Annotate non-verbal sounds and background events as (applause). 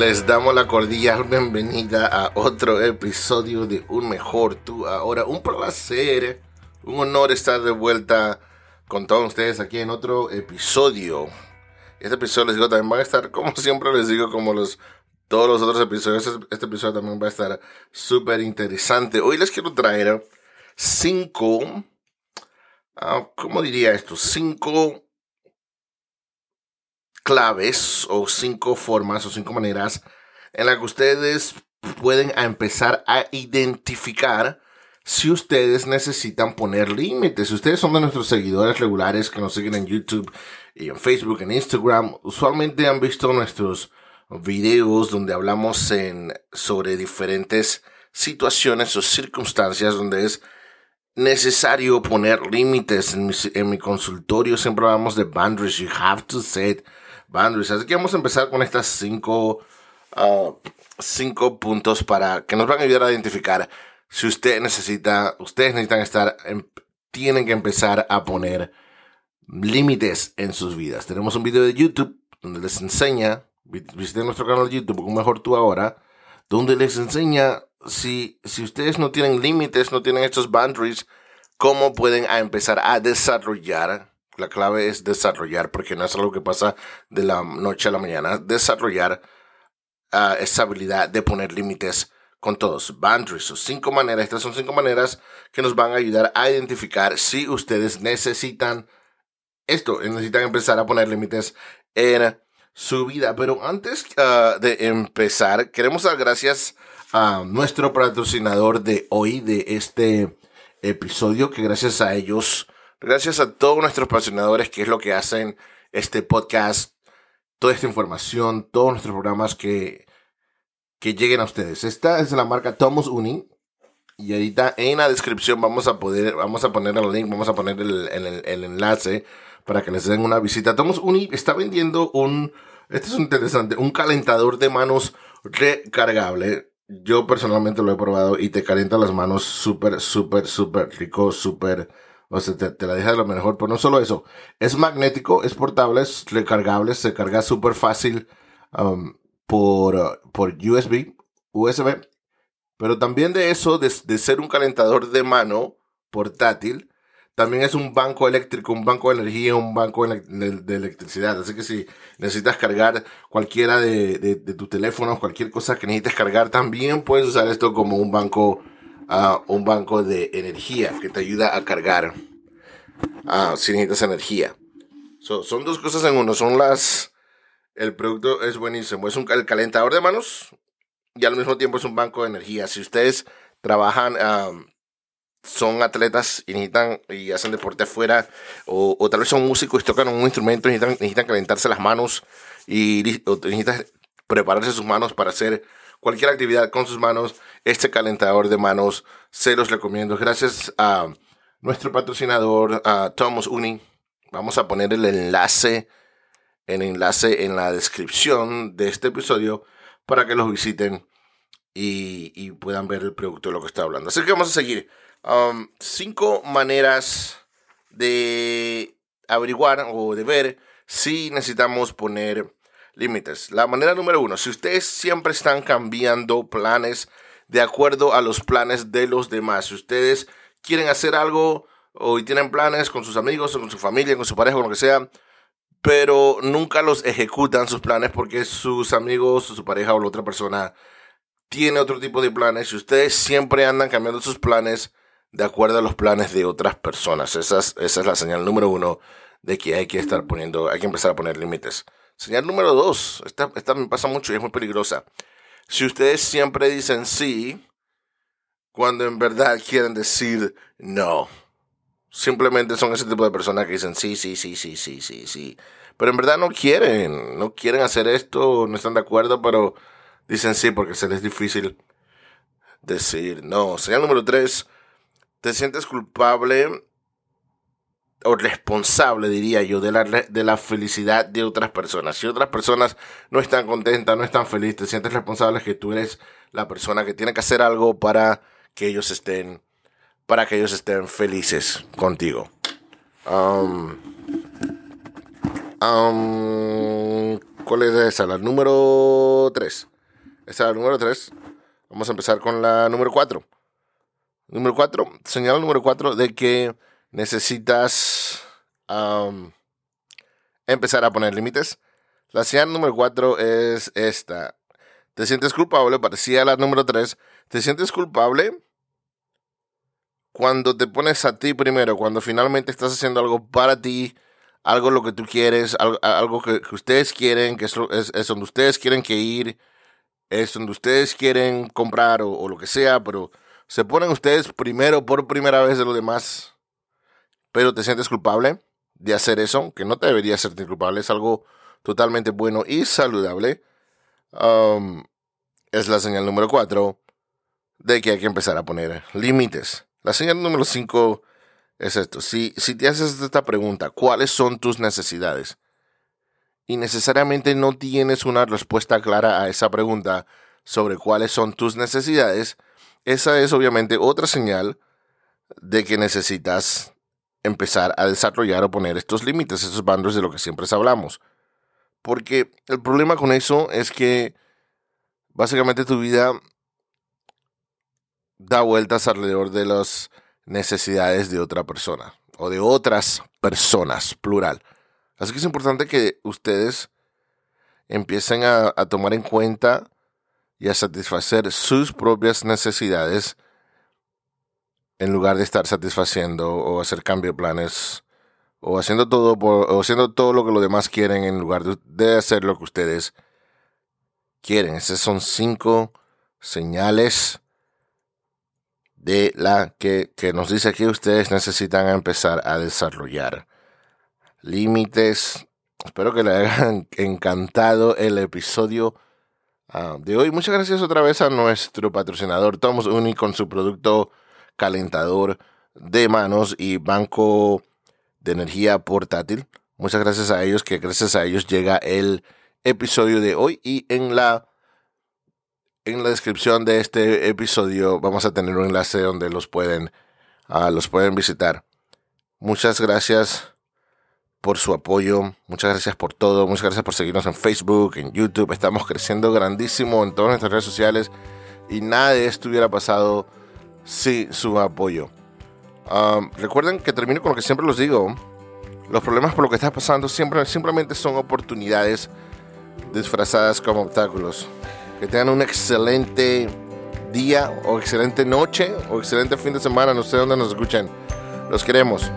Les damos la cordial bienvenida a otro episodio de Un Mejor Tú Ahora. Un placer, un honor estar de vuelta con todos ustedes aquí en otro episodio. Este episodio les digo también va a estar, como siempre les digo, como los todos los otros episodios. Este, este episodio también va a estar súper interesante. Hoy les quiero traer cinco, uh, ¿cómo diría esto? Cinco claves o cinco formas o cinco maneras en las que ustedes pueden empezar a identificar si ustedes necesitan poner límites. Si ustedes son de nuestros seguidores regulares que nos siguen en YouTube y en Facebook, en Instagram, usualmente han visto nuestros videos donde hablamos en, sobre diferentes situaciones o circunstancias donde es necesario poner límites. En mi, en mi consultorio siempre hablamos de boundaries. You have to set boundaries. Así que vamos a empezar con estas cinco, uh, cinco puntos para que nos van a ayudar a identificar si usted necesita, ustedes necesitan estar, tienen que empezar a poner límites en sus vidas. Tenemos un video de YouTube donde les enseña, visiten nuestro canal de YouTube, un mejor tú ahora, donde les enseña si, si ustedes no tienen límites, no tienen estos boundaries, cómo pueden empezar a desarrollar la clave es desarrollar, porque no es algo que pasa de la noche a la mañana. Desarrollar uh, esa habilidad de poner límites con todos. Boundaries, o cinco maneras. Estas son cinco maneras que nos van a ayudar a identificar si ustedes necesitan esto, necesitan empezar a poner límites en su vida. Pero antes uh, de empezar, queremos dar gracias a nuestro patrocinador de hoy, de este episodio, que gracias a ellos Gracias a todos nuestros patrocinadores que es lo que hacen este podcast, toda esta información, todos nuestros programas que, que lleguen a ustedes. Esta es la marca Thomas Uni. Y ahorita en la descripción vamos a poder, vamos a poner el link, vamos a poner el, el, enlace para que les den una visita. Thomas Uni está vendiendo un, este es interesante, un calentador de manos recargable. Yo personalmente lo he probado y te calienta las manos súper, súper, súper rico, súper o sea, te, la deja de lo mejor. Pero no solo eso, es magnético, es portable, es recargable, se carga súper fácil um, por, por USB, USB. Pero también de eso, de, ser un calentador de mano portátil, también es un banco eléctrico, un banco de energía, un banco de, electricidad. Así que si necesitas cargar cualquiera de, de, tus teléfonos, cualquier cosa que necesites cargar, también puedes usar esto como un banco un banco de energía que te ayuda a cargar uh, si necesitas energía. son dos cosas en uno. Son las. El producto es buenísimo. Es un calentador de manos y al mismo tiempo es un banco de energía. Si ustedes trabajan, son atletas y necesitan y hacen deporte afuera, o, o, tal vez son músicos y tocan un instrumento necesitan, necesitan calentarse las manos y necesitan prepararse sus manos para hacer cualquier actividad con sus manos, este calentador de manos se los recomiendo. Gracias a nuestro patrocinador, a Thomas Uni. Vamos a poner el enlace, el enlace en la descripción de este episodio para que los visiten y, puedan ver el producto de lo que está hablando. Así que vamos a seguir. Um, cinco maneras de averiguar o de ver si necesitamos poner límites. La manera número uno, si ustedes siempre están cambiando planes de acuerdo a los planes de los demás, si ustedes quieren hacer algo o tienen planes con sus amigos, o con su familia, con su pareja, con lo que sea, pero nunca los ejecutan sus planes porque sus amigos, o su pareja o la otra persona tiene otro tipo de planes y ustedes siempre andan cambiando sus planes de acuerdo a los planes de otras personas. Esa es, esa es la señal número uno de que hay que estar poniendo, hay que empezar a poner límites. Señal número dos, esta, esta me pasa mucho y es muy peligrosa. Si ustedes siempre dicen sí, cuando en verdad quieren decir no. Simplemente son ese tipo de personas que dicen sí, sí, sí, sí, sí, sí, sí. Pero en verdad no quieren, no quieren hacer esto, no están de acuerdo, pero dicen sí porque se les es difícil decir no. Señal número tres, te sientes culpable o responsable, diría yo, de la, de la felicidad de otras personas. Si otras personas no están contentas, no están felices, te sientes responsable que tú eres la persona que tiene que hacer algo para que ellos estén, para que ellos estén felices contigo. Um, um, ¿Cuál es esa? La número 3. Esta es la número 3. Vamos a empezar con la número 4. Número 4, señal número 4 de que necesitas empezar a poner límites. La señal número 4 es esta. ¿Te sientes culpable? Parecía la número 3. ¿Te sientes culpable? Cuando te pones a ti primero, cuando finalmente estás haciendo algo para ti, algo lo que tú quieres, algo, que, ustedes quieren, que es, es, donde ustedes quieren que ir, es donde ustedes quieren comprar o, lo que sea, pero se ponen ustedes primero por primera vez de lo demás, pero te sientes culpable de hacer eso, que no te debería sentir culpable, es algo totalmente bueno y saludable. Um, es la señal número 4 de que hay que empezar a poner límites. La señal número 5 es esto. Si, si te haces esta pregunta, ¿cuáles son tus necesidades? Y necesariamente no tienes una respuesta clara a esa pregunta sobre cuáles son tus necesidades, esa es obviamente otra señal de que necesitas empezar a desarrollar o poner estos límites, estos bandos de lo que siempre hablamos. Porque el problema con eso es que básicamente tu vida da vueltas alrededor de las necesidades de otra persona o de otras personas, plural. Así que es importante que ustedes empiecen a, tomar en cuenta y a satisfacer sus propias necesidades en lugar de estar satisfaciendo o hacer cambio de planes o haciendo todo o haciendo todo lo que los demás quieren en lugar de, hacer lo que ustedes quieren. Esas son cinco señales de la que, nos dice que ustedes necesitan empezar a desarrollar. Límites. Espero que les haya (laughs) encantado el episodio ah, de hoy. Muchas gracias otra vez a nuestro patrocinador Tomos Uni con su producto calentador de manos y banco de energía portátil. Muchas gracias a ellos, que gracias a ellos llega el episodio de hoy y en la en la descripción de este episodio vamos a tener un enlace donde los pueden, uh, los pueden visitar. Muchas gracias por su apoyo, muchas gracias por todo, muchas gracias por seguirnos en Facebook, en YouTube. Estamos creciendo grandísimo en todas nuestras redes sociales y nada de esto hubiera pasado sin su apoyo. Recuerden que termino con lo que siempre los digo. Los problemas por lo que está pasando siempre, simplemente son oportunidades disfrazadas como obstáculos. Que tengan un excelente día o excelente noche o excelente fin de semana. No sé dónde nos escuchen. Los queremos.